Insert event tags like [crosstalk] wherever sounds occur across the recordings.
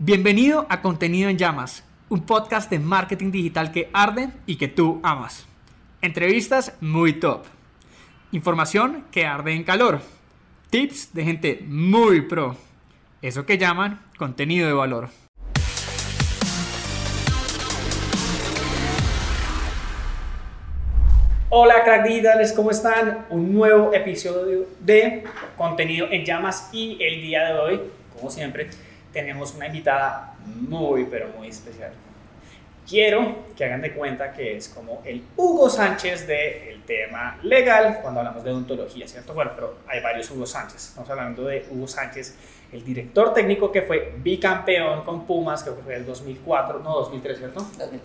Bienvenido a Contenido en Llamas, un podcast de marketing digital que arde y que tú amas. Entrevistas muy top. Información que arde en calor. Tips de gente muy pro. Eso que llaman contenido de valor. Hola crack digitales, ¿cómo están? Un nuevo episodio de Contenido en Llamas y el día de hoy, como siempre, tenemos una invitada muy pero muy especial. Quiero que hagan de cuenta que es como el Hugo Sánchez del tema legal cuando hablamos de odontología, ¿cierto? Bueno, pero hay varios Hugo Sánchez. Estamos hablando de Hugo Sánchez, el director técnico que fue bicampeón con Pumas, que fue el 2004, no 2003, ¿cierto? 2003.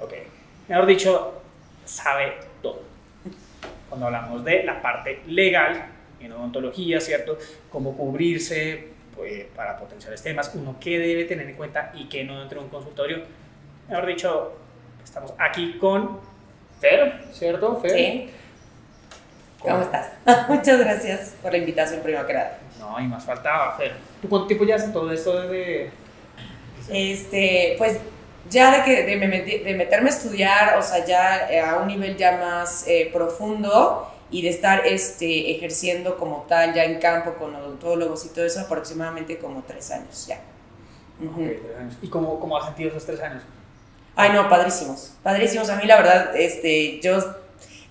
Ok. Mejor dicho, sabe todo. Cuando hablamos de la parte legal en odontología, ¿cierto? Cómo cubrirse pues, para potenciales temas, uno qué debe tener en cuenta y qué no dentro de un consultorio. Mejor dicho, estamos aquí con Fer, ¿cierto? Fer. Sí. ¿Cómo estás? [laughs] Muchas gracias por la invitación, primero que nada. No, y más faltaba, Fer. ¿Tú cuánto tiempo ya haces todo esto desde...? Este, pues ya de, que, de, me de meterme a estudiar, o sea, ya a un nivel ya más eh, profundo y de estar este, ejerciendo como tal ya en campo con odontólogos y todo eso, aproximadamente como tres años ya. Tres años. ¿Y cómo, cómo has sentido esos tres años? Ay, no, padrísimos. Padrísimos. A mí, la verdad, este, yo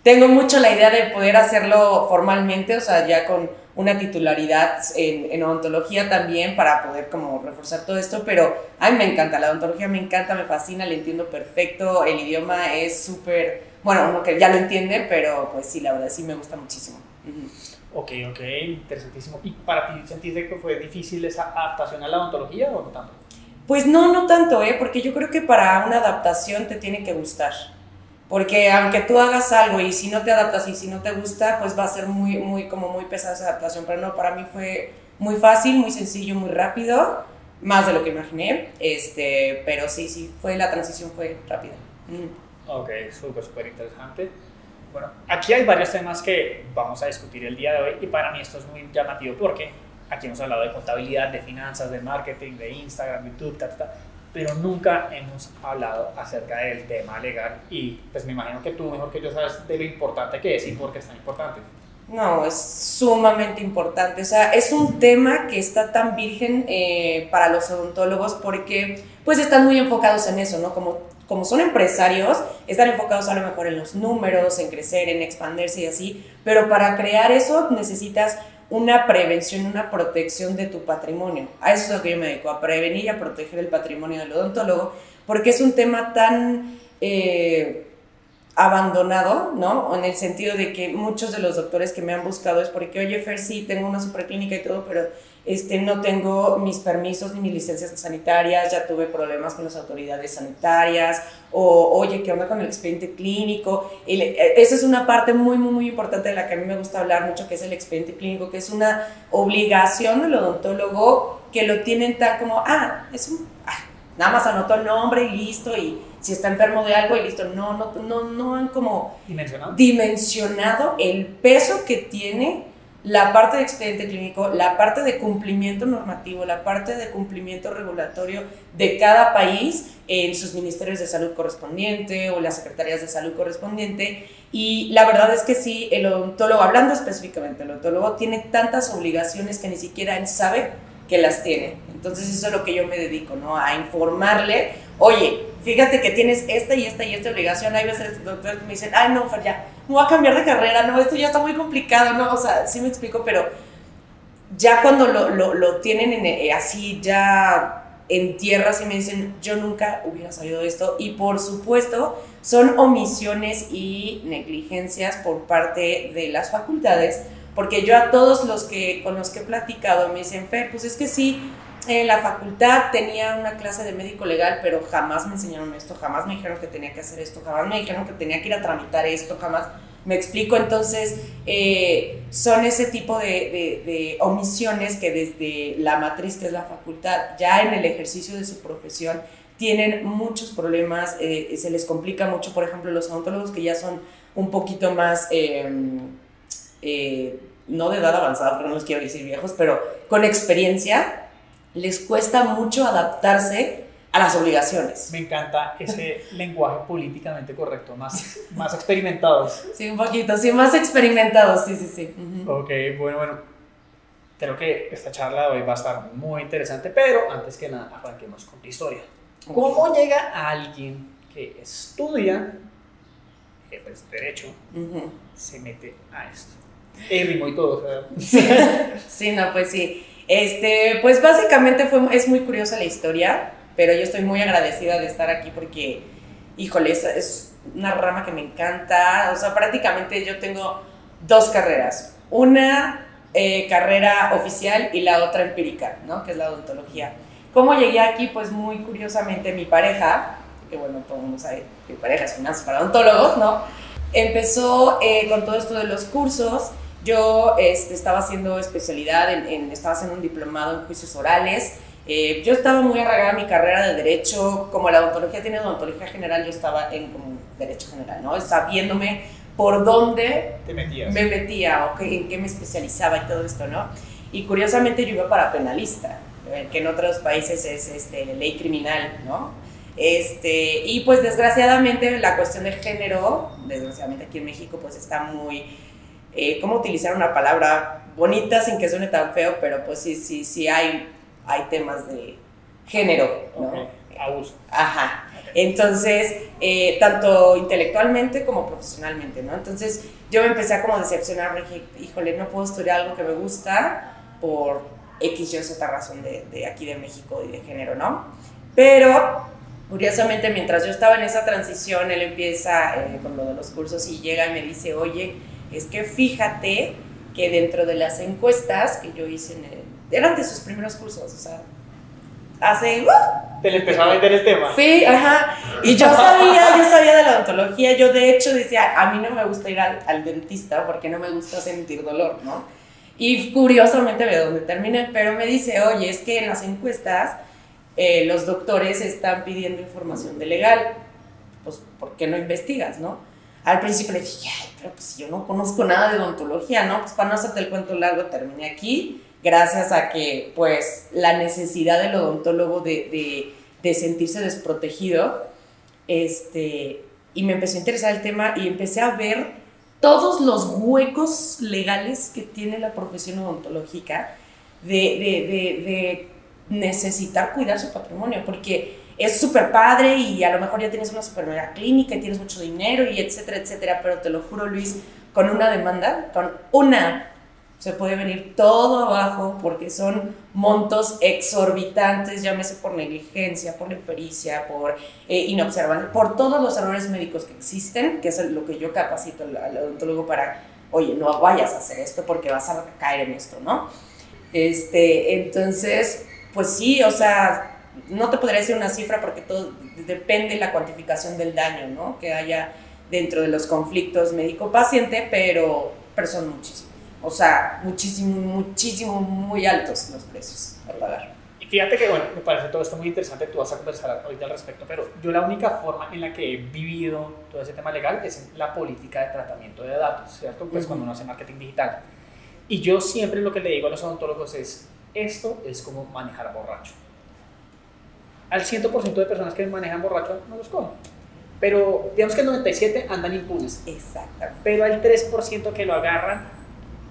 tengo mucho la idea de poder hacerlo formalmente, o sea, ya con una titularidad en, en odontología también para poder como reforzar todo esto, pero a mí me encanta, la odontología me encanta, me fascina, le entiendo perfecto, el idioma es súper, bueno, uno que ya lo entiende, pero pues sí, la verdad sí me gusta muchísimo. Ok, ok, interesantísimo. ¿Y para ti sentiste que fue difícil esa adaptación a la odontología o no tanto? Pues no, no tanto, ¿eh? Porque yo creo que para una adaptación te tiene que gustar. Porque aunque tú hagas algo y si no te adaptas y si no te gusta, pues va a ser muy, muy, como muy pesada esa adaptación. Pero no, para mí fue muy fácil, muy sencillo, muy rápido, más de lo que imaginé. Este, pero sí, sí, fue la transición fue rápida. Mm. Ok, súper, súper interesante. Bueno, aquí hay varios temas que vamos a discutir el día de hoy y para mí esto es muy llamativo porque aquí hemos hablado de contabilidad, de finanzas, de marketing, de Instagram, YouTube, ta, ta, pero nunca hemos hablado acerca del tema legal y pues me imagino que tú mejor que yo sabes de lo importante que es y por qué es tan importante. No, es sumamente importante. O sea, es un tema que está tan virgen eh, para los odontólogos porque pues están muy enfocados en eso, ¿no? Como, como son empresarios, están enfocados a lo mejor en los números, en crecer, en expandirse y así, pero para crear eso necesitas una prevención, una protección de tu patrimonio. A eso es lo que yo me dedico, a prevenir y a proteger el patrimonio del odontólogo, porque es un tema tan... eh, abandonado, ¿no? En el sentido de que muchos de los doctores que me han buscado es porque, oye, Fer, sí, tengo una superclínica y todo, pero este, no tengo mis permisos ni mis licencias sanitarias, ya tuve problemas con las autoridades sanitarias, o oye, ¿qué onda con el expediente clínico? Eh, esa es una parte muy, muy, muy importante de la que a mí me gusta hablar mucho, que es el expediente clínico, que es una obligación del odontólogo que lo tienen tan como, ah, es un, ah, nada más anotó el nombre y listo, y si está enfermo de algo y listo, no, no, no, no han como ¿Dimensionado? dimensionado el peso que tiene la parte de expediente clínico, la parte de cumplimiento normativo, la parte de cumplimiento regulatorio de cada país en sus ministerios de salud correspondiente o las secretarías de salud correspondiente. Y la verdad es que sí, el odontólogo, hablando específicamente, el odontólogo tiene tantas obligaciones que ni siquiera él sabe que las tiene. Entonces eso es lo que yo me dedico, ¿no? A informarle, oye, fíjate que tienes esta y esta y esta obligación. Hay veces doctores que me dicen, ay, no, Fer, ya, me voy a cambiar de carrera, no, esto ya está muy complicado, ¿no? O sea, sí me explico, pero ya cuando lo, lo, tienen en, eh, así, ya en tierra, sí me dicen, yo nunca hubiera sabido esto. Y por supuesto, son omisiones y negligencias por parte de las facultades, porque yo a todos los que con los que he platicado me dicen, Fer, pues es que sí, en la facultad tenía una clase de médico legal, pero jamás me enseñaron esto, jamás me dijeron que tenía que hacer esto, jamás me dijeron que tenía que ir a tramitar esto, jamás me explico. Entonces, eh, son ese tipo de, de- de omisiones que desde la matriz, que es la facultad, ya en el ejercicio de su profesión, tienen muchos problemas, eh, se les complica mucho, por ejemplo, los odontólogos que ya son un poquito más... eh, eh, no de edad avanzada, porque no les quiero decir viejos, pero con experiencia, les cuesta mucho adaptarse a las obligaciones. Me encanta ese [laughs] lenguaje políticamente correcto, más, más experimentados. Sí, un poquito, sí, más experimentados, sí, sí, sí. Ok, bueno, bueno. Creo que esta charla de hoy va a estar muy interesante, pero antes que nada, arranquemos con la historia. ¿Cómo llega alguien que estudia eh, pues, derecho, se mete a esto? El ritmo y todo. [laughs] Sí. sí, no, pues sí. Este, pues básicamente fue, es muy curiosa la historia pero yo estoy muy agradecida de estar aquí porque, híjole, es, una rama que me encanta, o sea, prácticamente yo tengo dos carreras, una eh, carrera oficial y la otra empírica, ¿no? Que es la odontología. ¿Cómo llegué aquí? Pues muy curiosamente mi pareja, que bueno, todo el mundo sabe que mi pareja es finanzas para odontólogos, ¿no? Empezó eh, con todo esto de los cursos. Yo este, estaba haciendo especialidad, en, en, estaba haciendo un diplomado en juicios orales eh, yo estaba muy arraigada a mi carrera de derecho, como la odontología tiene odontología general, yo estaba en como derecho general, ¿no? Sabiéndome por dónde Te metías. me metía o en qué me especializaba y todo esto, ¿no? Y curiosamente yo iba para penalista, eh, que en otros países es este, ley criminal, ¿no? Este, y pues desgraciadamente la cuestión de género, desgraciadamente aquí en México pues está muy, eh, ¿cómo utilizar una palabra bonita sin que suene tan feo? Pero pues sí, sí, sí hay hay temas de género, ¿no? Abuso. Ajá. Entonces, eh, tanto intelectualmente como profesionalmente, ¿no? Entonces, yo me empecé a como decepcionar, dije, híjole, no puedo estudiar algo que me gusta por X, Y, otra razón de, de aquí de México y de género, ¿no? Pero, curiosamente, mientras yo estaba en esa transición, él empieza eh, con lo de los cursos y llega y me dice, oye, es que fíjate que dentro de las encuestas que yo hice en el eran de sus primeros cursos, o sea, hace... Uh, Te le empezó a vender el tema. Sí, ajá. Y yo sabía, yo sabía de la odontología. Yo de hecho decía, a mí no me gusta ir al, dentista porque no me gusta sentir dolor, ¿no? Y curiosamente veo dónde terminé, pero me dice, oye, es que en las encuestas eh, los doctores están pidiendo información de legal. Pues, ¿por qué no investigas, no? Al principio le dije, ay, pero pues yo no conozco nada de odontología, ¿no? Pues para no hacerte el cuento largo, terminé aquí gracias a que pues la necesidad del odontólogo de, sentirse desprotegido, este, y me empezó a interesar el tema y empecé a ver todos los huecos legales que tiene la profesión odontológica de, necesitar cuidar su patrimonio, porque es súper padre y a lo mejor ya tienes una super clínica y tienes mucho dinero y etcétera, etcétera, pero te lo juro Luis, con una demanda, con una se puede venir todo abajo porque son montos exorbitantes, llámese por negligencia, por impericia, por eh, inobservancia, por todos los errores médicos que existen, que es lo que yo capacito al, odontólogo para, oye, no vayas a hacer esto porque vas a caer en esto, ¿no? Este, entonces, pues sí, o sea, no te podría decir una cifra porque todo depende de la cuantificación del daño, ¿no? Que haya dentro de los conflictos médico-paciente, pero, pero son muchísimos. O sea, muchísimo, muchísimo, muy altos los precios a pagar. Y fíjate que, bueno, me parece todo esto muy interesante, tú vas a conversar ahorita al respecto, pero yo la única forma en la que he vivido todo ese tema legal es en la política de tratamiento de datos, ¿cierto? Pues cuando uno hace marketing digital. Y yo siempre lo que le digo a los odontólogos es, esto es como manejar borracho. Al 100% de personas que manejan borracho no los cogen. Pero digamos que el 97 andan impunes. Exacto. Pero al 3% que lo agarran,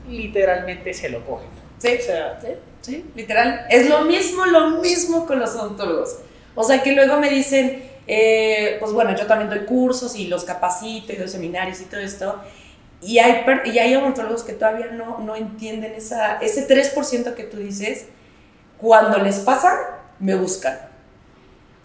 literalmente se lo cogen. Sí, o sea, sí, sí, literal. Es lo mismo, lo mismo con los odontólogos. O sea, que luego me dicen, eh, pues bueno, yo también doy cursos y los capacito y doy seminarios y todo esto. Y hay, y hay odontólogos que todavía no, no entienden esa, ese 3% que tú dices. Cuando les pasa, me buscan.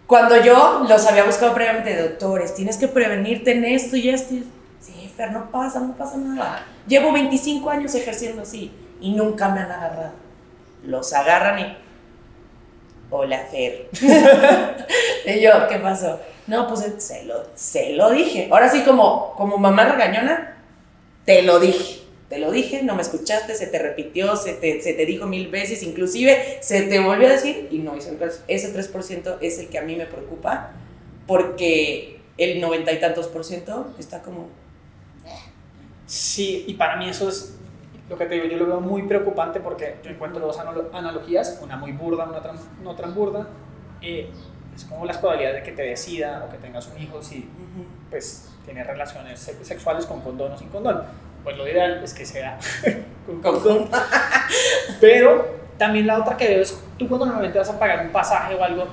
Cuando yo los había buscado previamente de doctores, tienes que prevenirte en esto y esto. Sí, Fer, no pasa, no pasa nada. Llevo 25 años ejerciendo así y nunca me han agarrado. Los agarran y. Hola, Fer. [laughs] y yo, ¿qué pasó? No, pues se lo, se lo dije. Ahora sí, como, como mamá regañona, te lo dije. Te lo dije, no me escuchaste, se te repitió, se te, se te dijo mil veces, inclusive se te volvió a decir y no hizo Ese 3% es el que a mí me preocupa porque el noventa y tantos por ciento está como Sí, y para mí eso es lo que te digo, yo lo veo muy preocupante porque yo encuentro dos analogías, una muy burda, una, no tan burda. Eh, es como las probabilidades de que te decida o que tengas un hijo si pues tienes relaciones sexuales con condón o sin condón. Pues lo ideal es que sea [laughs] con condón. [laughs] Pero también la otra que veo es, tú cuando normalmente vas a pagar un pasaje o algo,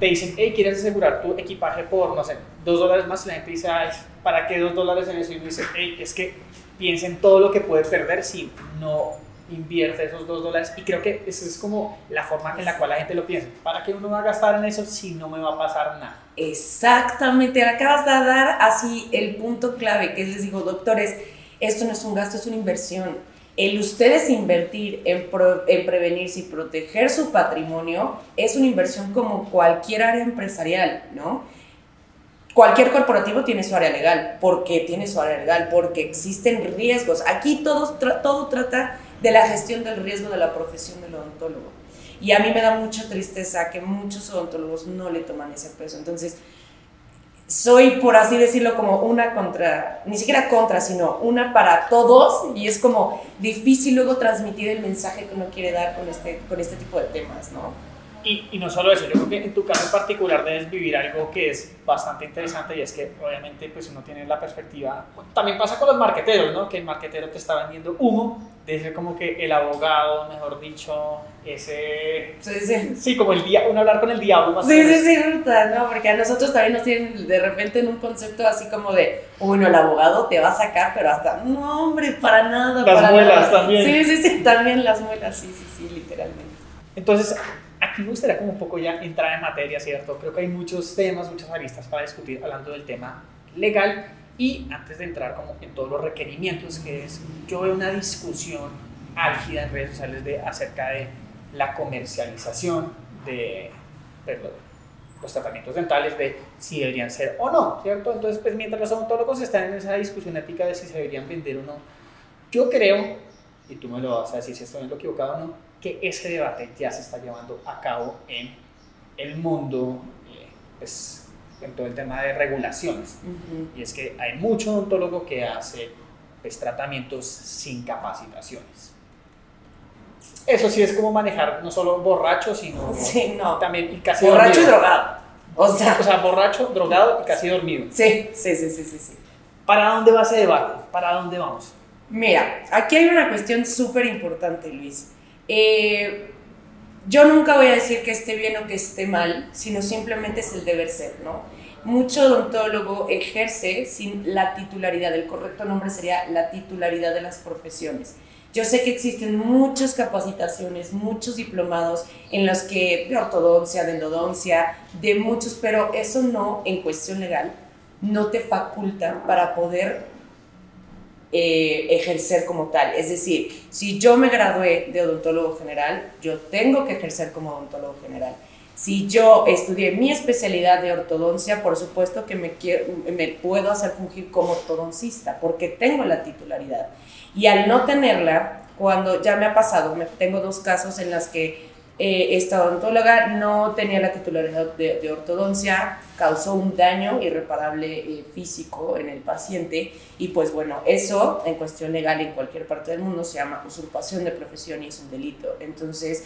te dicen, hey, ¿quieres asegurar tu equipaje por, no sé, dos dólares más? Y la gente dice, ay, ¿para qué dos dólares en eso? Y uno dice, hey, es que piensa en todo lo que puede perder si no invierte esos dos dólares. Y creo que esa es como la forma en la cual la gente lo piensa. ¿Para qué uno va a gastar en eso si no me va a pasar nada? Exactamente, acabas de dar así el punto clave que les digo, doctores, esto no es un gasto, es una inversión el ustedes invertir en, en, prevenirse y proteger su patrimonio es una inversión como cualquier área empresarial, ¿no? Cualquier corporativo tiene su área legal. ¿Por qué tiene su área legal? Porque existen riesgos. Aquí todo, todo trata de la gestión del riesgo de la profesión del odontólogo. Y a mí me da mucha tristeza que muchos odontólogos no le toman ese peso. Entonces, soy, por así decirlo, como una contra, ni siquiera contra, sino una para todos y es como difícil luego transmitir el mensaje que uno quiere dar con este, con este tipo de temas, ¿no? Y, y, no solo eso, yo creo que en tu caso en particular debes vivir algo que es bastante interesante y es que obviamente pues uno tiene la perspectiva, también pasa con los marqueteros, ¿no? Que el marquetero te está vendiendo humo, de ser como que el abogado, mejor dicho, ese... Sí, sí. Sí, como el día, uno hablar con el diablo más Sí, sí, sí, brutal, ¿no? Porque a nosotros también nos tienen de repente en un concepto así como de, bueno, el abogado te va a sacar, pero hasta, no, hombre, para nada. Las muelas también. Sí, sí, sí, también las muelas, sí, sí, sí, literalmente. Entonces, aquí me gustaría como un poco ya entrar en materia, ¿cierto? Creo que hay muchos temas, muchas aristas para discutir hablando del tema legal y antes de entrar como en todos los requerimientos que es, yo veo una discusión álgida en redes sociales de, acerca de la comercialización de los tratamientos dentales, de si deberían ser o no, ¿cierto? Entonces, pues mientras los odontólogos están en esa discusión ética de si se deberían vender o no, yo creo, y tú me lo vas a decir si estoy en lo equivocado o no, que ese debate ya se está llevando a cabo en el mundo, eh, pues, en todo el tema de regulaciones. Y es que hay mucho odontólogo que hace pues, tratamientos sin capacitaciones. Eso sí es como manejar no solo borracho, sino [laughs] también y casi borracho y drogado. O sea, o sea, borracho, drogado y casi dormido. Sí, sí, sí, sí, sí, sí. ¿Para dónde va ese debate? ¿Para dónde vamos? Mira, aquí hay una cuestión súper importante, Luis. Eh, yo nunca voy a decir que esté bien o que esté mal, sino simplemente es el deber ser, ¿no? Mucho odontólogo ejerce sin la titularidad, el correcto nombre sería la titularidad de las profesiones. Yo sé que existen muchas capacitaciones, muchos diplomados en los que de ortodoncia, de endodoncia, de muchos, pero eso no, en cuestión legal, no te faculta para poder eh, ejercer como tal. Es decir, si yo me gradué de odontólogo general, yo tengo que ejercer como odontólogo general. Si yo estudié mi especialidad de ortodoncia, por supuesto que me, quiero, me puedo hacer fungir como ortodoncista, porque tengo la titularidad. Y al no tenerla, cuando ya me ha pasado, me, tengo dos casos en las que eh, esta odontóloga no tenía la titularidad de, ortodoncia, causó un daño irreparable eh, físico en el paciente y pues bueno, eso en cuestión legal en cualquier parte del mundo se llama usurpación de profesión y es un delito. Entonces,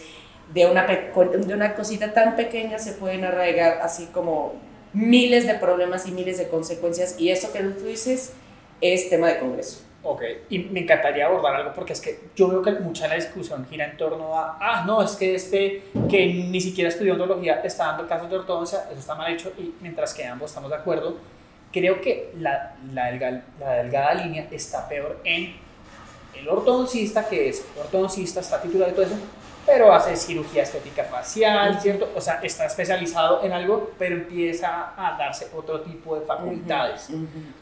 de una, de una cosita tan pequeña se pueden arraigar así como miles de problemas y miles de consecuencias y eso que tú dices es tema de Congreso. Ok, y me encantaría abordar algo porque es que yo veo que mucha de la discusión gira en torno a, ah, no, es que este que ni siquiera estudió odontología está dando casos de ortodoncia, eso está mal hecho, y mientras que ambos estamos de acuerdo, creo que la, la, delgada, la delgada línea está peor en el ortodoncista, que es ortodoncista, está titulado y todo eso, pero hace cirugía estética facial, ¿cierto? O sea, está especializado en algo, pero empieza a darse otro tipo de facultades.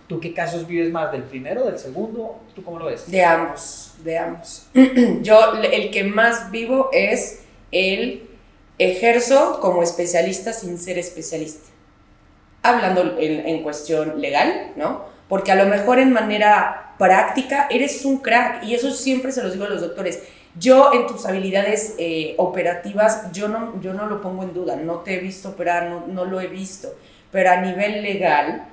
¿Tú qué casos vives más, del primero, del segundo? ¿Tú cómo lo ves? De ambos, de ambos. [clears throat] Yo el que más vivo es el ejerzo como especialista sin ser especialista. Hablando en, en cuestión legal, ¿no? Porque a lo mejor en manera práctica eres un crack y eso siempre se los digo a los doctores yo en tus habilidades eh, operativas, yo no, yo no lo pongo en duda, no te he visto operar, no, no lo he visto, pero a nivel legal,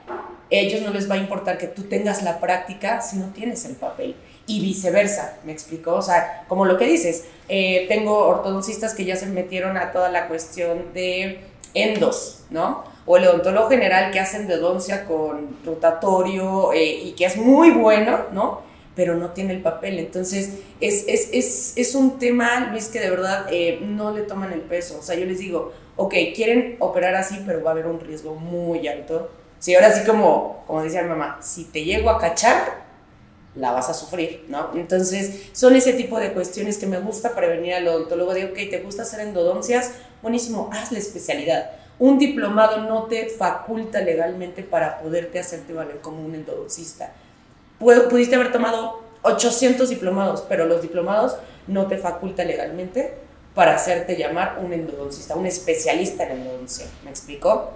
ellos no les va a importar que tú tengas la práctica si no tienes el papel. y viceversa, ¿me explicó? O sea, como lo que dices, eh, tengo ortodoncistas que ya se metieron a toda la cuestión de endos, ¿no? O el odontólogo general que hace endodoncia con rotatorio eh, y que es muy bueno, ¿no? Pero no tiene el papel. Entonces, es, es, es, es un tema, Luis, que de verdad eh, no le toman el peso. O sea, yo les digo, ok, quieren operar así, pero va a haber un riesgo muy alto. Si ahora sí como, como decía mi mamá, si te llego a cachar, la vas a sufrir, ¿no? Entonces, son ese tipo de cuestiones que me gusta prevenir al odontólogo. Digo, ok, ¿te gusta hacer endodoncias? Buenísimo, haz la especialidad. Un diplomado no te faculta legalmente para poderte hacerte valer como un endodoncista. Pudiste haber tomado 800 diplomados, pero los diplomados no te faculta legalmente para hacerte llamar un endodoncista, un especialista en endodoncia. ¿Me explico?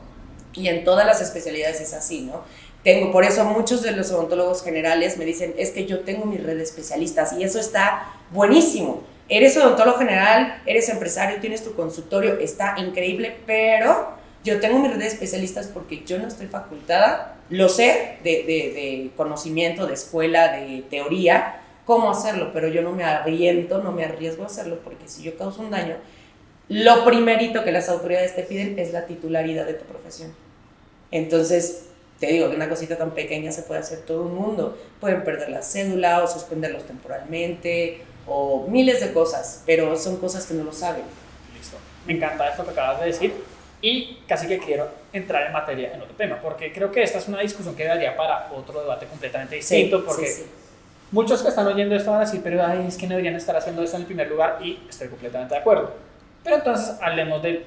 Y en todas las especialidades es así, ¿no? Tengo, por eso muchos de los odontólogos generales me dicen, es que yo tengo mi red de especialistas y eso está buenísimo. Eres odontólogo general, eres empresario, tienes tu consultorio, está increíble, pero yo tengo mi red de especialistas porque yo no estoy facultada, lo sé de, de, de conocimiento, de escuela, de teoría, cómo hacerlo, pero yo no me arriento, no me arriesgo a hacerlo porque si yo causo un daño, lo primerito que las autoridades te piden es la titularidad de tu profesión. Entonces, te digo, de una cosita tan pequeña se puede hacer todo un mundo. Pueden perder la cédula o suspenderlos temporalmente o miles de cosas, pero son cosas que no lo saben. Listo. Me encanta esto que acabas de decir y casi que quiero entrar en materia en otro tema, porque creo que esta es una discusión que daría para otro debate completamente distinto, porque sí, sí. muchos que están oyendo esto van a decir, pero ay, es que no deberían estar haciendo esto en el primer lugar y estoy completamente de acuerdo. Pero entonces hablemos del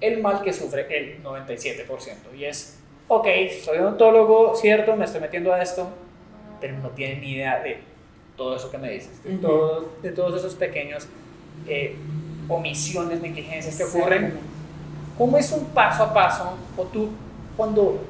el mal que sufre el 97% y es ok, soy odontólogo, cierto, me estoy metiendo a esto, pero no tienen ni idea de todo eso que me dices, de, todo, de todos esos pequeños eh, omisiones, negligencias que ocurren. ¿Cómo es un paso a paso? O tú, cuando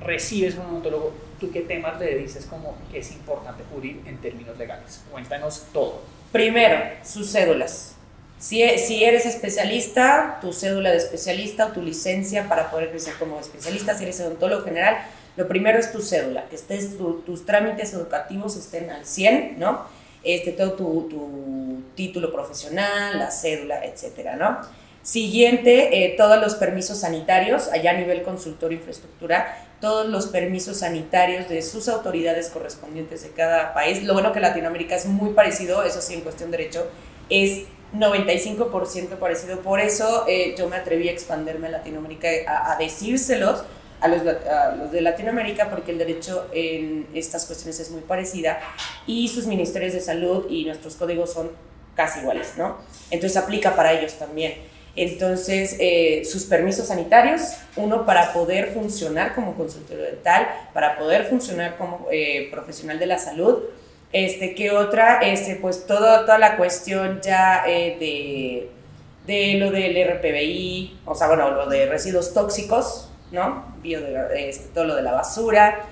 recibes a un odontólogo, ¿tú qué temas le dices como que es importante cubrir en términos legales? Cuéntanos todo. Primero, sus cédulas. Si, e, si, eres especialista, tu cédula de especialista o tu licencia para poder crecer como especialista, si eres odontólogo general, lo primero es tu cédula, que estés, tu, tus trámites educativos estén al 100, ¿no? Este, todo tu, tu título profesional, la cédula, etcétera, ¿no? Siguiente, eh, todos los permisos sanitarios, allá a nivel consultorio infraestructura, todos los permisos sanitarios de sus autoridades correspondientes de cada país. Lo bueno que Latinoamérica es muy parecido, eso sí, en cuestión de derecho, es 95% parecido. Por eso eh, yo me atreví a expandirme a Latinoamérica, a, a decírselos a los, a los, de Latinoamérica, porque el derecho en estas cuestiones es muy parecida y sus ministerios de salud y nuestros códigos son casi iguales, ¿no? Entonces aplica para ellos también. Entonces, eh, sus permisos sanitarios, uno para poder funcionar como consultorio dental, para poder funcionar como eh, profesional de la salud, este, ¿qué otra? Este, pues todo, toda la cuestión ya eh, de, de, lo del RPBI, o sea, bueno, lo de residuos tóxicos, ¿no? De, este, todo lo de la basura.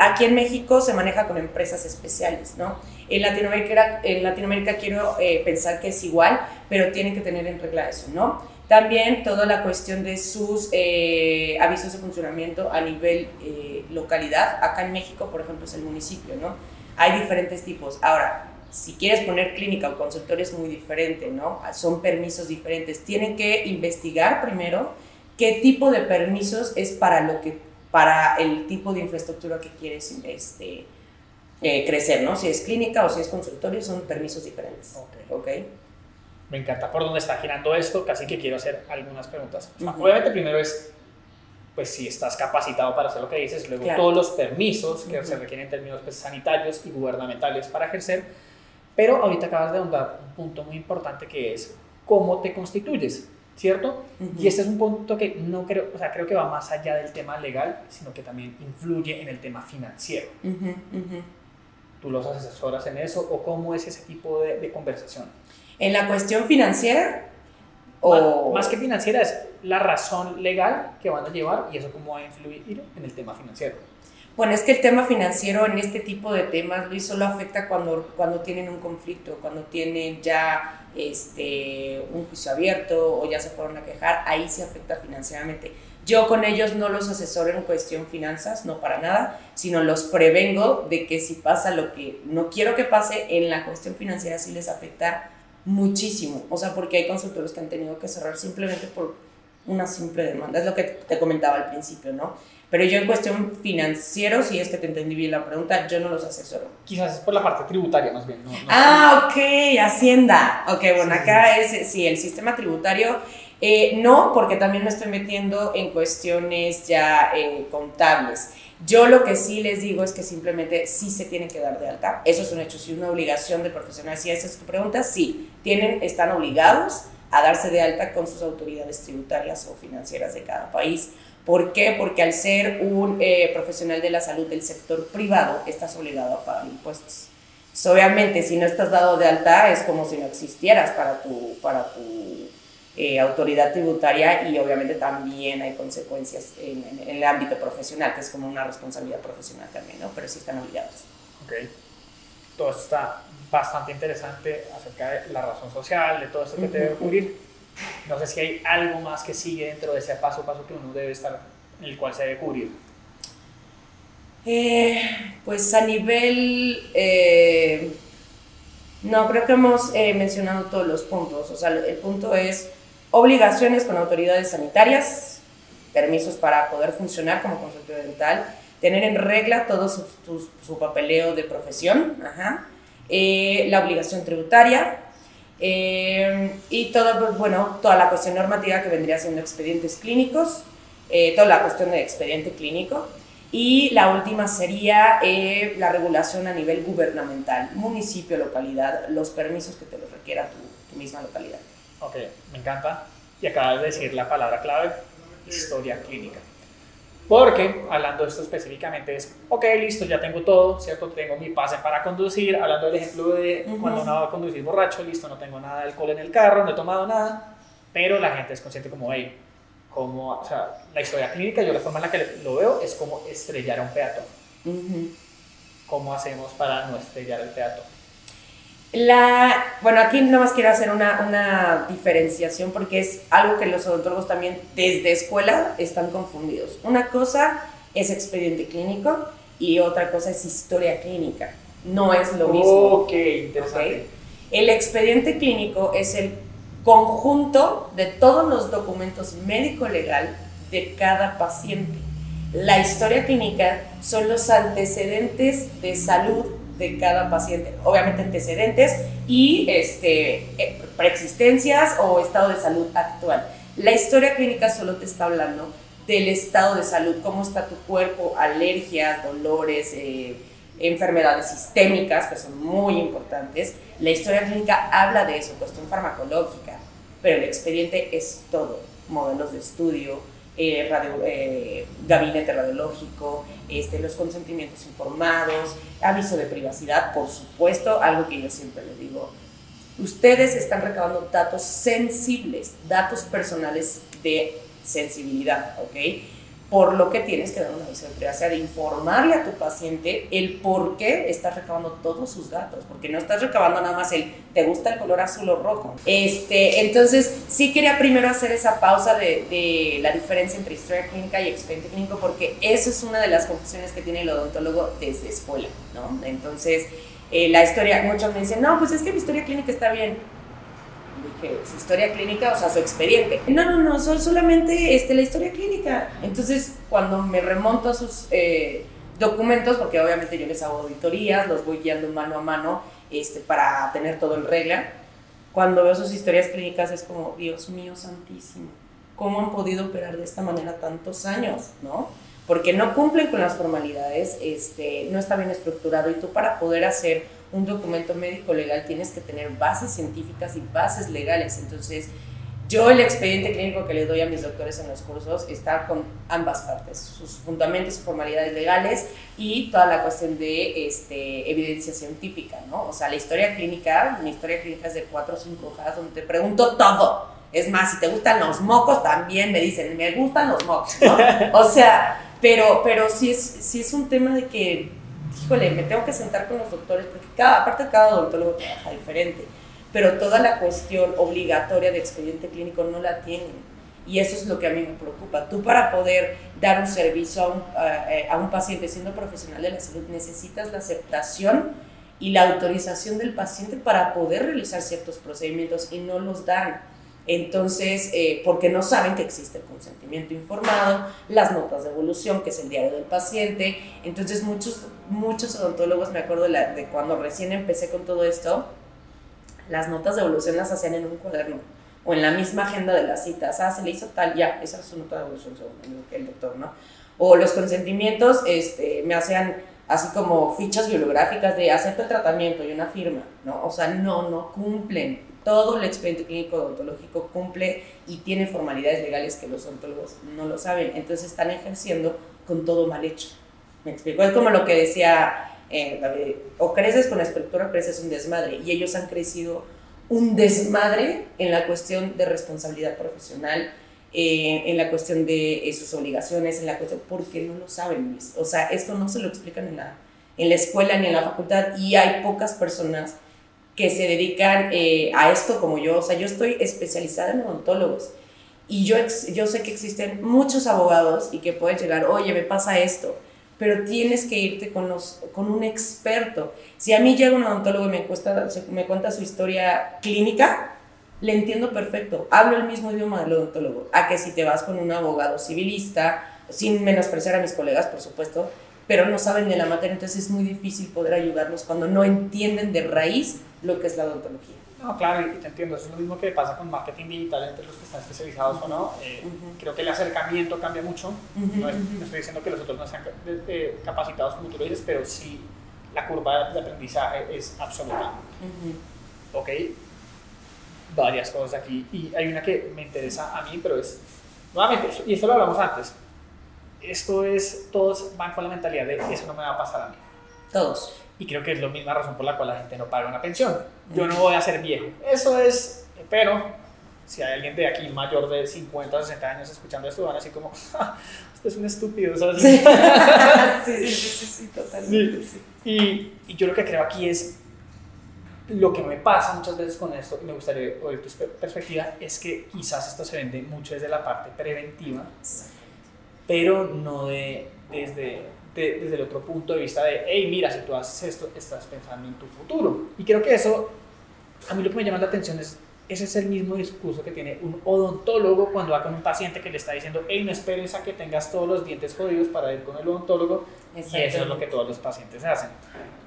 Aquí en México se maneja con empresas especiales, ¿no? En Latinoamérica, en Latinoamérica quiero eh, pensar que es igual, pero tienen que tener en regla eso, ¿no? También toda la cuestión de sus eh, avisos de funcionamiento a nivel eh, localidad. Acá en México, por ejemplo, es el municipio, ¿no? Hay diferentes tipos. Ahora, si quieres poner clínica o consultorio es muy diferente, ¿no? Son permisos diferentes. Tienen que investigar primero qué tipo de permisos es para lo que para el tipo de infraestructura que quieres este, eh, crecer, ¿no? Si es clínica o si es consultorio, son permisos diferentes. Ok. okay. Me encanta por dónde está girando esto, casi que quiero hacer algunas preguntas. Uh -huh. Obviamente primero es pues si estás capacitado para hacer lo que dices, luego claro. todos los permisos que uh -huh. se requieren en términos pues, sanitarios y gubernamentales para ejercer, pero ahorita acabas de ahondar un punto muy importante que es cómo te constituyes, ¿cierto? Uh -huh. Y este es un punto que no creo, o sea, creo que va más allá del tema legal, sino que también influye en el tema financiero. Uh -huh. ¿Tú los asesoras en eso o cómo es ese tipo de, de conversación? En la cuestión financiera, o... Más, más, que financiera es la razón legal que van a llevar y eso cómo va a influir en el tema financiero. Bueno, es que el tema financiero en este tipo de temas, Luis, solo afecta cuando, cuando tienen un conflicto, cuando tienen ya este, un juicio abierto o ya se fueron a quejar, ahí se afecta financieramente. Yo con ellos no los asesoro en cuestión finanzas, no para nada, sino los prevengo de que si pasa lo que no quiero que pase, en la cuestión financiera sí les afecta muchísimo. O sea, porque hay consultores que han tenido que cerrar simplemente por una simple demanda. Es lo que te comentaba al principio, ¿no? Pero yo en cuestión financiero, si es que te entendí bien la pregunta, yo no los asesoro. Quizás es por la parte tributaria más bien. ah, ok, Hacienda. Ok, bueno, acá es, sí, el sistema tributario. Eh, no, porque también me estoy metiendo en cuestiones ya eh, contables. Yo lo que sí les digo es que simplemente sí se tienen que dar de alta. Eso es un hecho, sí, una obligación de profesional. Si esa es tu pregunta, sí, tienen, están obligados a darse de alta con sus autoridades tributarias o financieras de cada país. ¿Por qué? Porque al ser un eh, profesional de la salud del sector privado, estás obligado a pagar impuestos. obviamente, si no estás dado de alta, es como si no existieras para tu, para tu eh, autoridad tributaria y obviamente también hay consecuencias en, el ámbito profesional, que es como una responsabilidad profesional también, ¿no? Pero sí están obligados. Ok. Todo está bastante interesante acerca de la razón social, de todo esto que te debe ocurrir no sé si hay algo más que sigue dentro de ese paso a paso que uno debe estar, en el cual se debe cubrir. Eh, pues a nivel... Eh, no, creo que hemos eh, mencionado todos los puntos. O sea, el punto es obligaciones con autoridades sanitarias, permisos para poder funcionar como consultor dental, tener en regla todo su, papeleo de profesión, la obligación tributaria, eh, y todo, pues, bueno, toda la cuestión normativa que vendría siendo expedientes clínicos, eh, toda la cuestión de expediente clínico. Y la última sería eh, la regulación a nivel gubernamental, municipio, localidad, los permisos que te los requiera tu misma localidad. Ok, me encanta. Y acabas de decir la palabra clave, historia clínica. Porque hablando de esto específicamente es, ok, listo, ya tengo todo, ¿cierto? Tengo mi pase para conducir, hablando del ejemplo de cuando uno va a conducir borracho, listo, no tengo nada de alcohol en el carro, no he tomado nada, pero la gente es consciente como, hey, como, o sea, la historia clínica, yo la forma en la que lo veo es como estrellar a un peatón. ¿Cómo hacemos para no estrellar el peatón? La, bueno, aquí nada más quiero hacer una, una, diferenciación porque es algo que los odontólogos también desde escuela están confundidos. Una cosa es expediente clínico y otra cosa es historia clínica. No es lo mismo. Ok, interesante. El expediente clínico es el conjunto de todos los documentos médico-legal de cada paciente. La historia clínica son los antecedentes de salud de cada paciente. Obviamente antecedentes y este, eh, preexistencias o estado de salud actual. La historia clínica solo te está hablando del estado de salud, cómo está tu cuerpo, alergias, dolores, eh, enfermedades sistémicas, que son muy importantes. La historia clínica habla de eso, cuestión farmacológica, pero el expediente es todo, modelos de estudio, eh, eh, gabinete radiológico, este, los consentimientos informados, aviso de privacidad, por supuesto, algo que yo siempre le digo. Ustedes están recabando datos sensibles, datos personales de sensibilidad, ¿ok? Por lo que tienes que dar una aviso de privacidad, de informarle a tu paciente el por qué estás recabando todos sus datos, porque no estás recabando nada más el te gusta el color azul o rojo. Este, entonces, sí quería primero hacer esa pausa de, la diferencia entre historia clínica y expediente clínico, porque eso es una de las confusiones que tiene el odontólogo desde escuela, ¿no? Entonces, eh, la historia, muchos me dicen, no, pues es que mi historia clínica está bien dije, su historia clínica, o sea, su expediente. No, no, no, son solamente este, la historia clínica. Entonces, cuando me remonto a sus eh, documentos, porque obviamente yo les hago auditorías, los voy guiando mano a mano este, para tener todo en regla, cuando veo sus historias clínicas es como, Dios mío santísimo, ¿cómo han podido operar de esta manera tantos años? ¿No? Porque no cumplen con las formalidades, este, no está bien estructurado y tú para poder hacer un documento médico legal tienes que tener bases científicas y bases legales. Entonces, yo el expediente clínico que le doy a mis doctores en los cursos está con ambas partes, sus fundamentos y formalidades legales y toda la cuestión de este, evidencia científica, ¿no? O sea, la historia clínica, mi historia clínica es de cuatro o cinco hojas donde te pregunto todo. Es más, si te gustan los mocos, también me dicen, me gustan los mocos, ¿no? [laughs] O sea, Pero, pero sí, es, sí es un tema de que, híjole, me tengo que sentar con los doctores, porque cada, aparte cada odontólogo trabaja diferente, pero toda la cuestión obligatoria de expediente clínico no la tienen. Y eso es lo que a mí me preocupa. Tú para poder dar un servicio a un, a un paciente siendo profesional de la salud necesitas la aceptación y la autorización del paciente para poder realizar ciertos procedimientos y no los dan. Entonces, eh, porque no saben que existe el consentimiento informado, las notas de evolución, que es el diario del paciente. Entonces, muchos, muchos odontólogos, me acuerdo de, de cuando recién empecé con todo esto, las notas de evolución las hacían en un cuaderno o en la misma agenda de las citas. Ah, se le hizo tal, ya, esa es su nota de evolución, según el doctor, ¿no? O los consentimientos este, me hacían así como fichas bibliográficas de acepto el tratamiento y una firma, ¿no? O sea, no, no cumplen todo el expediente clínico odontológico cumple y tiene formalidades legales que los odontólogos no lo saben. Entonces están ejerciendo con todo mal hecho. ¿Me explico? Es como lo que decía eh, o creces con la estructura o creces un desmadre. Y ellos han crecido un desmadre en la cuestión de responsabilidad profesional, eh, en la cuestión de eh, sus obligaciones, en la cuestión, porque no lo saben. O sea, esto no se lo explican en la, en la escuela ni en la facultad y hay pocas personas que se dedican eh, a esto como yo. O sea, yo estoy especializada en odontólogos y yo, yo sé que existen muchos abogados y que pueden llegar, oye, me pasa esto, pero tienes que irte con, los, con un experto. Si a mí llega un odontólogo y me, cuesta, me cuenta su historia clínica, le entiendo perfecto, hablo el mismo idioma del odontólogo, a que si te vas con un abogado civilista, sin menospreciar a mis colegas, por supuesto, pero no saben de la materia, entonces es muy difícil poder ayudarlos cuando no entienden de raíz lo que es la odontología. No, claro, y te entiendo. Eso es lo mismo que pasa con marketing digital entre los que están especializados o no. Eh, creo que el acercamiento cambia mucho. no, estoy diciendo que los otros no sean eh, capacitados como tú lo dices, pero sí la curva de aprendizaje es absoluta. Ok, varias cosas aquí. Y hay una que me interesa a mí, pero es, nuevamente, y esto lo hablamos antes, esto es, todos van con la mentalidad de eso no me va a pasar a mí. Todos. Y creo que es la misma razón por la cual la gente no paga una pensión. Yo no voy a ser viejo. Eso es, pero si hay alguien de aquí mayor de 50 o 60 años escuchando esto, van así como, esto es un estúpido. [laughs] Sí. sí, sí, sí, sí, totalmente. Y, y, yo lo que creo aquí es, lo que me pasa muchas veces con esto, y me gustaría oír tu perspectiva, es que quizás esto se vende mucho desde la parte preventiva, pero no de, desde desde el otro punto de vista de, hey, mira, si tú haces esto, estás pensando en tu futuro. Y creo que eso, a mí lo que me llama la atención es, ese es el mismo discurso que tiene un odontólogo cuando va con un paciente que le está diciendo, hey, no esperes a que tengas todos los dientes jodidos para ir con el odontólogo. Y eso es lo que todos los pacientes hacen.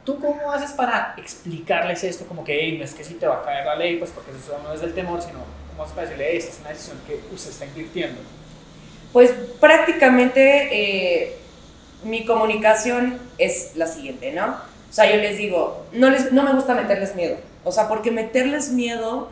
¿Tú cómo haces para explicarles esto? Como que, hey, no es que si te va a caer la ley, pues porque eso no es del temor, sino cómo haces para decirle, hey, esta es una decisión que usted está invirtiendo. Pues prácticamente... Eh mi comunicación es la siguiente, ¿no? O sea, yo les digo, no, les, no me gusta meterles miedo. O sea, porque meterles miedo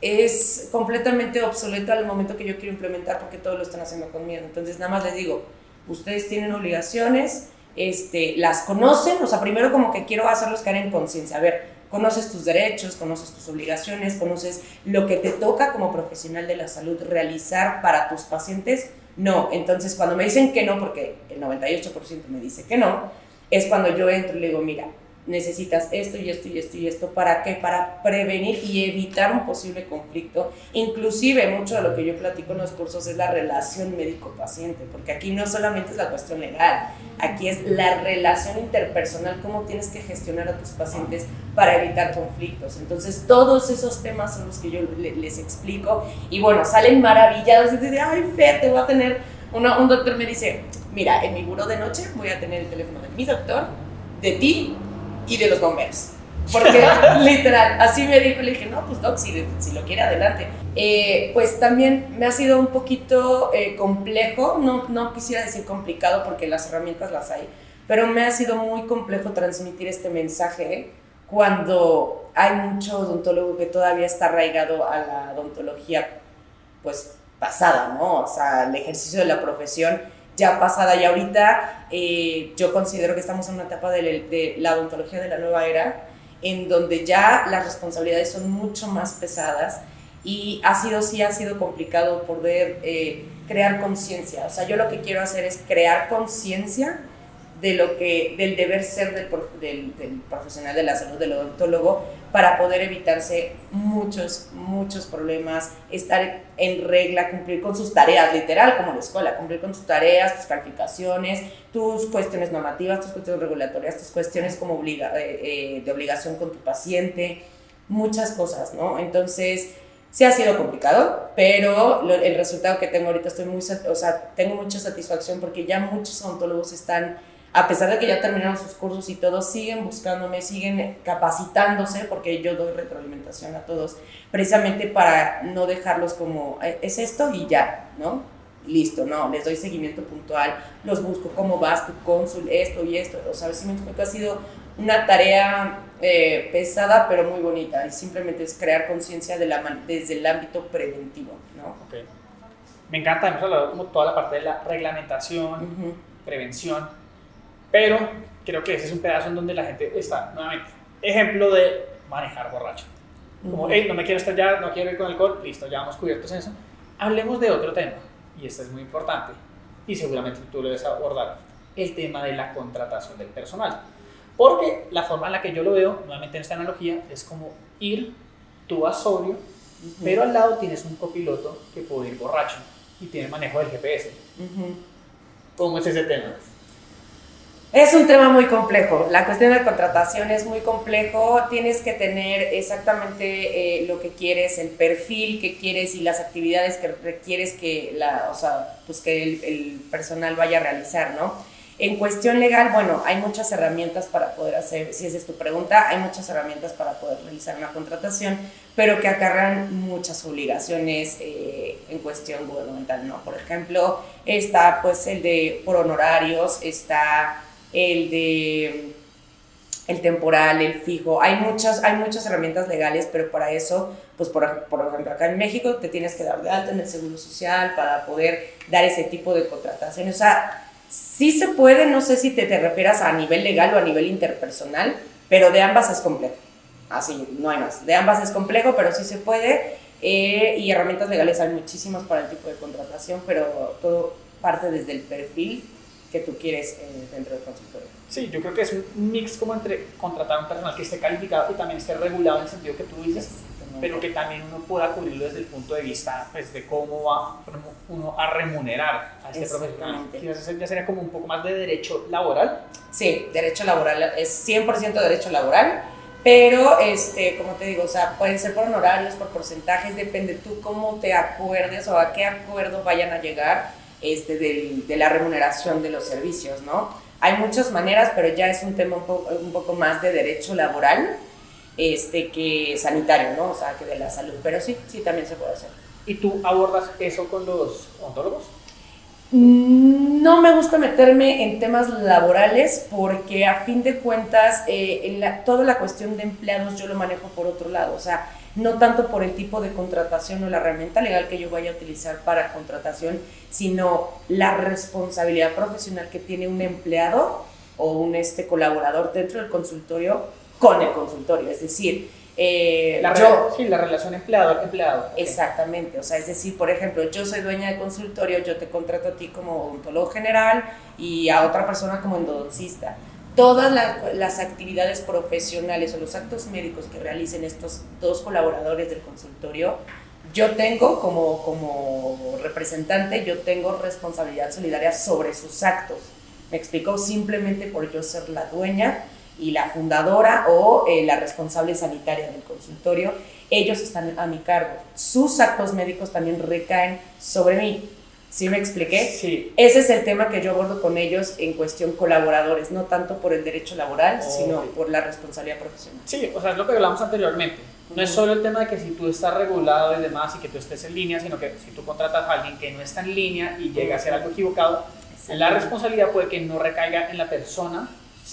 es completamente obsoleto al momento que yo quiero implementar porque todos lo están haciendo con miedo. Entonces, nada más les digo, ustedes tienen obligaciones, este, las conocen, o sea, primero como que quiero hacerlos caer en conciencia. A ver, conoces tus derechos, conoces tus obligaciones, conoces lo que te toca como profesional de la salud realizar para tus pacientes no. Entonces, cuando me dicen que no, porque el 98% me dice que no, es cuando yo entro y le digo, mira, necesitas esto y esto y esto y esto. ¿Para qué? Para prevenir y evitar un posible conflicto. Inclusive mucho de lo que yo platico en los cursos es la relación médico-paciente, porque aquí no solamente es la cuestión legal, aquí es la relación interpersonal, cómo tienes que gestionar a tus pacientes para evitar conflictos. Entonces todos esos temas son los que yo les explico y bueno, salen maravillados y dicen, ay, Fer, te voy a tener, un doctor me dice, mira, en mi buro de noche voy a tener el teléfono de mi doctor, de ti y de los bomberos. Porque [laughs] literal, así me dijo, le dije, no, pues Doc, si, si lo quiere, adelante. Eh, pues también me ha sido un poquito eh, complejo, no, no quisiera decir complicado porque las herramientas las hay, pero me ha sido muy complejo transmitir este mensaje cuando hay mucho odontólogo que todavía está arraigado a la odontología, pues pasada, ¿no? O sea, el ejercicio de la profesión ya pasada y ahorita eh, yo considero que estamos en una etapa de, la odontología de la nueva era en donde ya las responsabilidades son mucho más pesadas y ha sido, sí ha sido complicado poder eh, crear conciencia. O sea, yo lo que quiero hacer es crear conciencia de lo que, del deber ser del, del, profesional de la salud, del odontólogo, para poder evitarse muchos, muchos problemas, estar en regla, cumplir con sus tareas, literal, como la escuela, cumplir con tus tareas, tus calificaciones, tus cuestiones normativas, tus cuestiones regulatorias, tus cuestiones como eh, eh, de obligación con tu paciente, muchas cosas, ¿no? Entonces, sí ha sido complicado, pero el resultado que tengo ahorita estoy muy, o sea, tengo mucha satisfacción porque ya muchos odontólogos están a pesar de que ya terminaron sus cursos y todo, siguen buscándome, siguen capacitándose, porque yo doy retroalimentación a todos, precisamente para no dejarlos como, es esto y ya, ¿no? Listo, no, les doy seguimiento puntual, los busco, cómo vas tu cónsul, esto y esto, o sea, si me explico, ha sido una tarea eh, pesada, pero muy bonita, y simplemente es crear conciencia de desde el ámbito preventivo, ¿no? Okay. Me encanta, hemos hablado como toda la parte de la reglamentación, prevención, pero creo que ese es un pedazo en donde la gente está, nuevamente, ejemplo de manejar borracho. Como, hey, no me quiero estrellar, no quiero ir con alcohol, listo, ya vamos cubiertos en eso. Hablemos de otro tema, y este es muy importante, y seguramente tú lo debes abordar, el tema de la contratación del personal. Porque la forma en la que yo lo veo, nuevamente en esta analogía, es como ir tú a sobrio, pero al lado tienes un copiloto que puede ir borracho y tiene manejo del GPS. ¿Cómo es ese tema? Es un tema muy complejo. La cuestión de contratación es muy complejo. Tienes que tener exactamente eh, lo que quieres, el perfil que quieres y las actividades que requieres que, la, o sea, pues que el, personal vaya a realizar, ¿no? En cuestión legal, bueno, hay muchas herramientas para poder hacer, si esa es tu pregunta, hay muchas herramientas para poder realizar una contratación, pero que acarran muchas obligaciones eh, en cuestión gubernamental, ¿no? Por ejemplo, está pues el de por honorarios, está el de el temporal, el fijo. Hay muchas, hay muchas herramientas legales, pero para eso, pues por, por, ejemplo, acá en México te tienes que dar de alta en el Seguro Social para poder dar ese tipo de contratación. O sea, sí se puede, no sé si te, te refieras a nivel legal o a nivel interpersonal, pero de ambas es complejo. Así, no hay más. De ambas es complejo, pero sí se puede. Eh, y herramientas legales hay muchísimas para el tipo de contratación, pero todo parte desde el perfil que tú quieres dentro del consultorio. Sí, yo creo que es un mix como entre contratar a un personal que esté calificado y también esté regulado en el sentido que tú dices, pero que también uno pueda cubrirlo desde el punto de vista pues, de cómo va uno a remunerar a este profesional. Quizás ya sería como un poco más de derecho laboral. Sí, derecho laboral, es 100% derecho laboral, pero este, como te digo, o sea, pueden ser por honorarios, por porcentajes, depende tú cómo te acuerdes o a qué acuerdo vayan a llegar este, de la remuneración de los servicios, ¿no? Hay muchas maneras, pero ya es un tema un poco, más de derecho laboral este, que sanitario, ¿no? O sea, que de la salud, pero sí, sí también se puede hacer. ¿Y tú abordas eso con los odontólogos? Mm, no me gusta meterme en temas laborales porque a fin de cuentas eh, toda la cuestión de empleados yo lo manejo por otro lado, o sea, no tanto por el tipo de contratación o la herramienta legal que yo vaya a utilizar para contratación, sino la responsabilidad profesional que tiene un empleado o un este, colaborador dentro del consultorio con el consultorio. Es decir, eh, la, yo, sí, la relación empleador-empleado. Exactamente, o sea, es decir, por ejemplo, yo soy dueña de consultorio, yo te contrato a ti como odontólogo general y a otra persona como endodoncista todas las actividades profesionales o los actos médicos que realicen estos dos colaboradores del consultorio, yo tengo como, como representante, yo tengo responsabilidad solidaria sobre sus actos. Me explico, simplemente por yo ser la dueña y la fundadora o eh, la responsable sanitaria del consultorio, ellos están a mi cargo. Sus actos médicos también recaen sobre mí. ¿Sí me expliqué? Sí. Ese es el tema que yo abordo con ellos en cuestión colaboradores, no tanto por el derecho laboral, sino por la responsabilidad profesional. Sí, o sea, es lo que hablamos anteriormente. No es solo el tema de que si tú estás regulado y demás y que tú estés en línea, sino que si tú contratas a alguien que no está en línea y llega a hacer algo equivocado, la responsabilidad puede que no recaiga en la persona.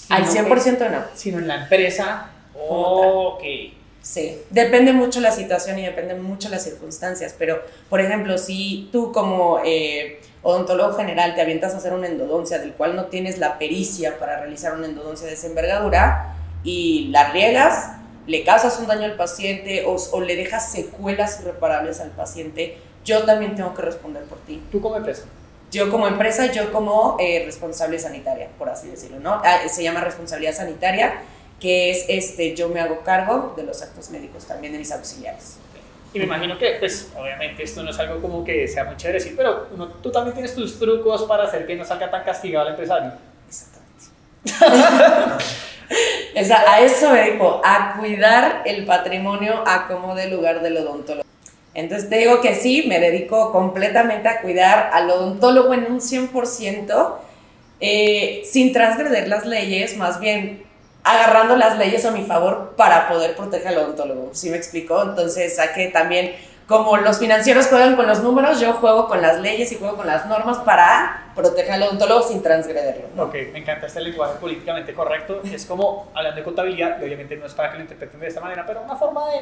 Al 100% no. Sino en la empresa. Ok. Sí, depende mucho la situación y depende mucho las circunstancias, pero por ejemplo, si tú como eh, odontólogo general te avientas a hacer una endodoncia del cual no tienes la pericia para realizar una endodoncia de esa envergadura y la riegas, le causas un daño al paciente o, o le dejas secuelas irreparables al paciente, yo también tengo que responder por ti. ¿Tú como empresa? Yo como empresa, yo como eh, responsable sanitaria, por así decirlo, ¿no? Ah, se llama responsabilidad sanitaria, que es, este, yo me hago cargo de los actos médicos también de mis auxiliares. Y me imagino que, pues, obviamente esto no es algo como que sea muy chévere decir, pero uno, tú también tienes tus trucos para hacer que no salga tan castigado el empresario. Exactamente. [laughs] a eso me dijo, a cuidar el patrimonio a como de lugar del odontólogo. Entonces te digo que sí, me dedico completamente a cuidar al odontólogo en un 100%, eh, sin transgredir las leyes, más bien agarrando las leyes a mi favor para poder proteger al odontólogo. ¿Sí me explico? Entonces, a que también, como los financieros juegan con los números, yo juego con las leyes y juego con las normas para proteger al odontólogo sin transgredirlo. Ok, me encanta este lenguaje políticamente correcto. Es como, hablando de contabilidad, y obviamente no es para que lo interpreten de esta manera, pero una forma de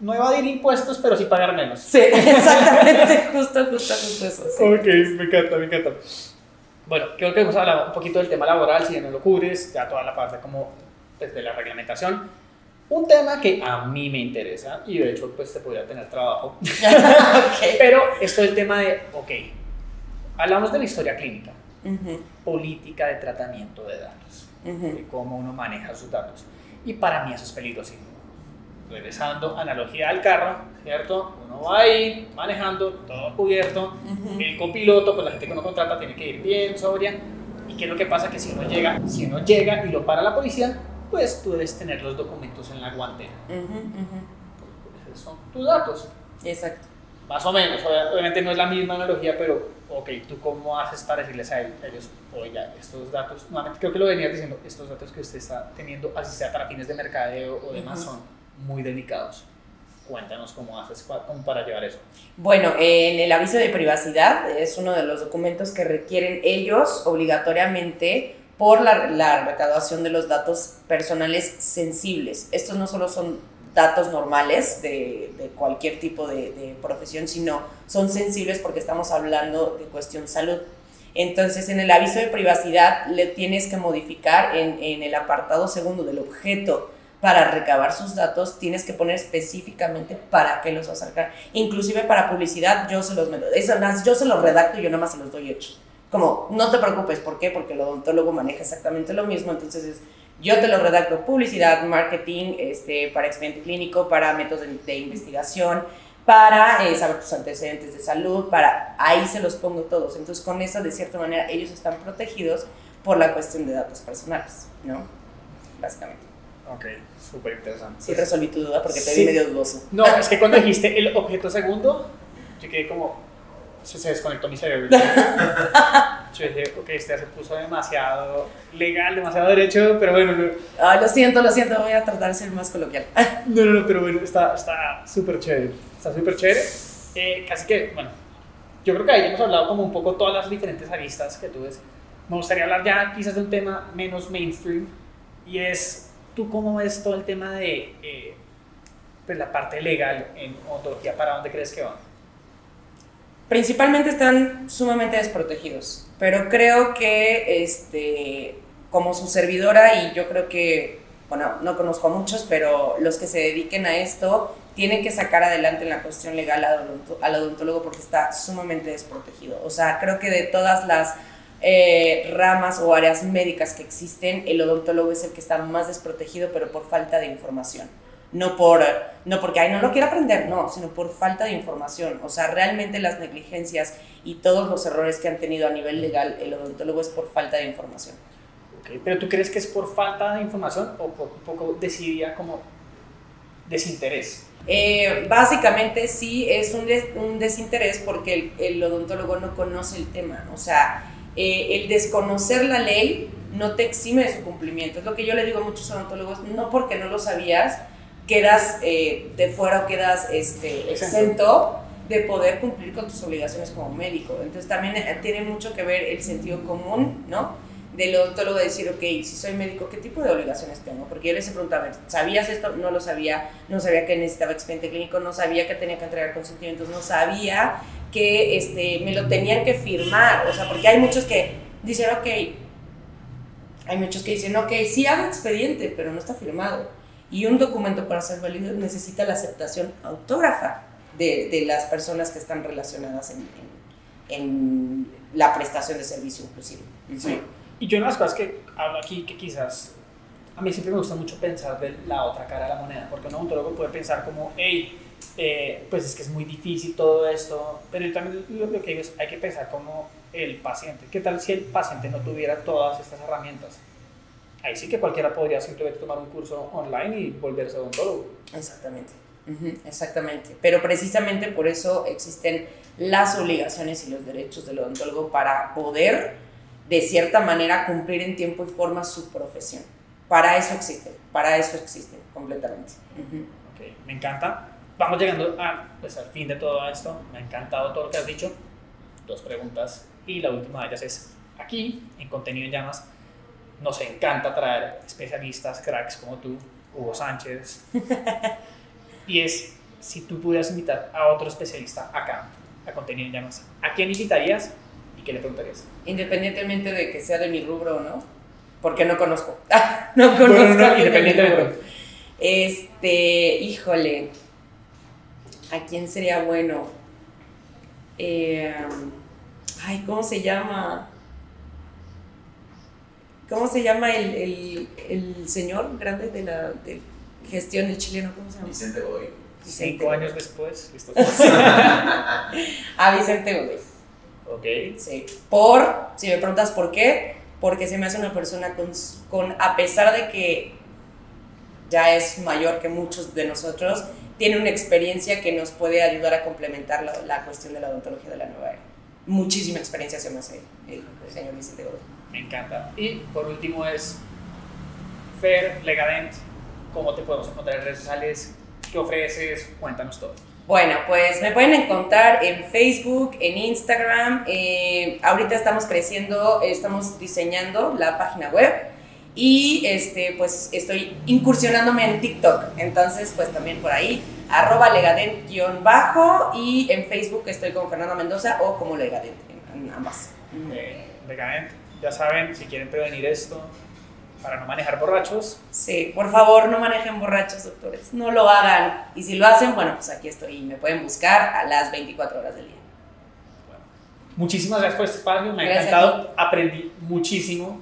no evadir impuestos, pero sí pagar menos. Sí, [laughs] exactamente, justo, justo, justo eso. Ok, me encanta, me encanta. Bueno, creo que hemos hablado un poquito del tema laboral, si ya no lo cubres, ya toda la parte como desde la reglamentación. Un tema que a mí me interesa, y de hecho pues te podría tener trabajo, [laughs] okay. pero esto es el tema de, ok, hablamos de la historia clínica, política de tratamiento de datos, de cómo uno maneja sus datos. Y para mí eso es peligrosísimo regresando, analogía al carro, ¿cierto? Uno va ahí manejando, todo cubierto, el copiloto, pues la gente que uno contrata tiene que ir bien, sobria, y qué es lo que pasa que si uno llega, si uno llega y lo para la policía, pues tú debes tener los documentos en la guantera. esos son tus datos. Exacto. Más o menos, obviamente no es la misma analogía, pero, ok, ¿tú cómo haces para decirles a ellos, oye, estos datos, nuevamente creo que lo venías diciendo, estos datos que usted está teniendo, así sea para fines de mercadeo o demás, son muy delicados. Cuéntanos cómo haces para llevar eso. Bueno, en el aviso de privacidad es uno de los documentos que requieren ellos obligatoriamente por la, la recaudación de los datos personales sensibles. Estos no solo son datos normales de, de cualquier tipo de, de, profesión, sino son sensibles porque estamos hablando de cuestión salud. Entonces, en el aviso de privacidad le tienes que modificar en, en el apartado segundo del objeto para recabar sus datos tienes que poner específicamente para qué los vas a sacar. Inclusive para publicidad yo se los yo se los redacto y yo nada más se los doy hecho. Como, no te preocupes, ¿por qué? Porque el odontólogo maneja exactamente lo mismo, entonces es, yo te lo redacto publicidad, marketing, este, para expediente clínico, para métodos de, investigación, para eh, saber tus antecedentes de salud, para ahí se los pongo todos. Entonces con eso de cierta manera ellos están protegidos por la cuestión de datos personales, ¿no? Básicamente. Ok, súper interesante. Sí, resolví tu duda porque te vi medio dudoso. No, es que cuando [laughs] dijiste el objeto segundo, yo quedé como. Se, se desconectó mi cerebro. [laughs] yo dije, ok, este se puso demasiado legal, demasiado derecho, pero bueno. No. Lo siento, lo siento, voy a tratar de ser más coloquial. [laughs] no, no, no, pero bueno, está súper chévere. Está súper chévere. Eh, casi que, bueno, yo creo que ahí hemos hablado como un poco todas las diferentes aristas que tú ves. Me gustaría hablar ya quizás de un tema menos mainstream y es ¿Tú cómo ves todo el tema de eh, pues la parte legal en ontología? ¿Para dónde crees que va? Principalmente están sumamente desprotegidos, pero creo que este, como su servidora y yo creo que, bueno, no conozco a muchos, pero los que se dediquen a esto tienen que sacar adelante en la cuestión legal al odontólogo porque está sumamente desprotegido. O sea, creo que de todas las eh, ramas o áreas médicas que existen, el odontólogo es el que está más desprotegido, pero por falta de información. No, por, no porque ay, no lo quiero aprender, no, sino por falta de información. O sea, realmente las negligencias y todos los errores que han tenido a nivel legal el odontólogo es por falta de información. Okay, pero ¿tú crees que es por falta de información o por un poco decidida como desinterés? Eh, básicamente sí es un, un desinterés porque el, el, odontólogo no conoce el tema. O sea, eh, el desconocer la ley no te exime de su cumplimiento. Es lo que yo le digo a muchos odontólogos, no porque no lo sabías, quedas eh, de fuera o quedas este, exento de poder cumplir con tus obligaciones como médico. Entonces también eh, tiene mucho que ver el sentido común, ¿no? Del odontólogo de decir, ok, si soy médico, ¿qué tipo de obligaciones tengo? Porque yo les he preguntado, ¿sabías esto? No lo sabía, no sabía que necesitaba expediente clínico, no sabía que tenía que entregar consentimientos, no sabía que este, me lo tenían que firmar, o sea, porque hay muchos que dicen, ok, hay muchos que dicen, ok, sí hago expediente, pero no está firmado. Y un documento para ser válido necesita la aceptación autógrafa. de, de las personas que están relacionadas en, en, en la prestación de servicio inclusive. Sí. Y yo una de las cosas que hablo aquí que quizás a mí siempre me gusta mucho pensar de la otra cara de la moneda, porque un odontólogo puede pensar como, hey, eh, pues es que es muy difícil todo esto, pero yo también lo, lo que digo es, hay que pensar como el paciente. ¿Qué tal si el paciente no tuviera todas estas herramientas? Ahí sí que cualquiera podría simplemente tomar un curso online y volverse odontólogo. Exactamente. Ujú, Exactamente. Pero precisamente por eso existen las obligaciones y los derechos del odontólogo para poder, de cierta manera, cumplir en tiempo y forma su profesión. Para eso existen, para eso existen completamente. Ujú. Ok, me encanta. Vamos llegando a, pues, al fin de todo esto. Me ha encantado todo lo que has dicho. Dos preguntas. Y la última de ellas es, aquí, en Contenido en Llamas, nos encanta traer especialistas, cracks como tú, Hugo Sánchez. [laughs] y es, si tú pudieras invitar a otro especialista acá, a Contenido en Llamas, ¿a quién invitarías y qué le preguntarías? Independientemente de que sea de mi rubro o no, porque no conozco. [laughs] no conozco. Bueno, no, a independientemente. Este, híjole, ¿a quién sería bueno? Eh, ay, ¿cómo se llama? ¿Cómo se llama el, el, el señor grande de la de gestión, el chileno? ¿Cómo se llama? Vicente Godoy. Vicente Cinco Godoy. años después, listo. [laughs] [laughs] A Vicente Godoy. ok. Sí. Por, si me preguntas por qué, porque se me hace una persona con, con, a pesar de que ya es mayor que muchos de nosotros, tiene una experiencia que nos puede ayudar a complementar la, la cuestión de la odontología de la nueva era. Muchísima experiencia se me hace el señor Vicente Godoy. Me encanta. Y por último es Fer Legadent. ¿Cómo te podemos encontrar en redes sociales? ¿Qué ofreces? Cuéntanos todo. Bueno, pues me pueden encontrar en Facebook, en Instagram. eh, ahorita estamos creciendo, estamos diseñando la página web y este, pues estoy incursionándome en TikTok. Entonces, pues también por ahí, arroba legadent-bajo y en Facebook estoy con Fernando Mendoza o como legadent, en, ambas. Eh, Legadent, ya saben, si quieren prevenir esto para no manejar borrachos, Sí, por favor, no manejen borrachos, doctores. No lo hagan. Y si lo hacen, bueno, pues aquí estoy. y Me pueden buscar a las 24 horas del día. Muchísimas gracias por este espacio, me ha Gracias encantado, aprendí muchísimo.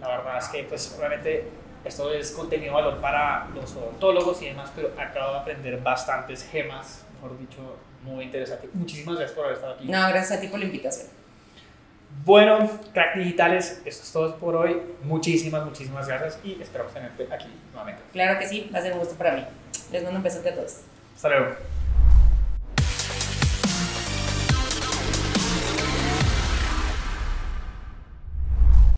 La verdad es que, pues, obviamente, esto es contenido de valor para los odontólogos y demás, pero acabo de aprender bastantes gemas, mejor dicho, muy interesante. Muchísimas gracias por haber estado aquí. No, gracias a ti por la invitación. Bueno, crack digitales, esto es todo por hoy. Muchísimas, muchísimas gracias y esperamos tenerte aquí nuevamente. Claro que sí, va a ser un gusto para mí. Les mando un besote a todos. Hasta luego.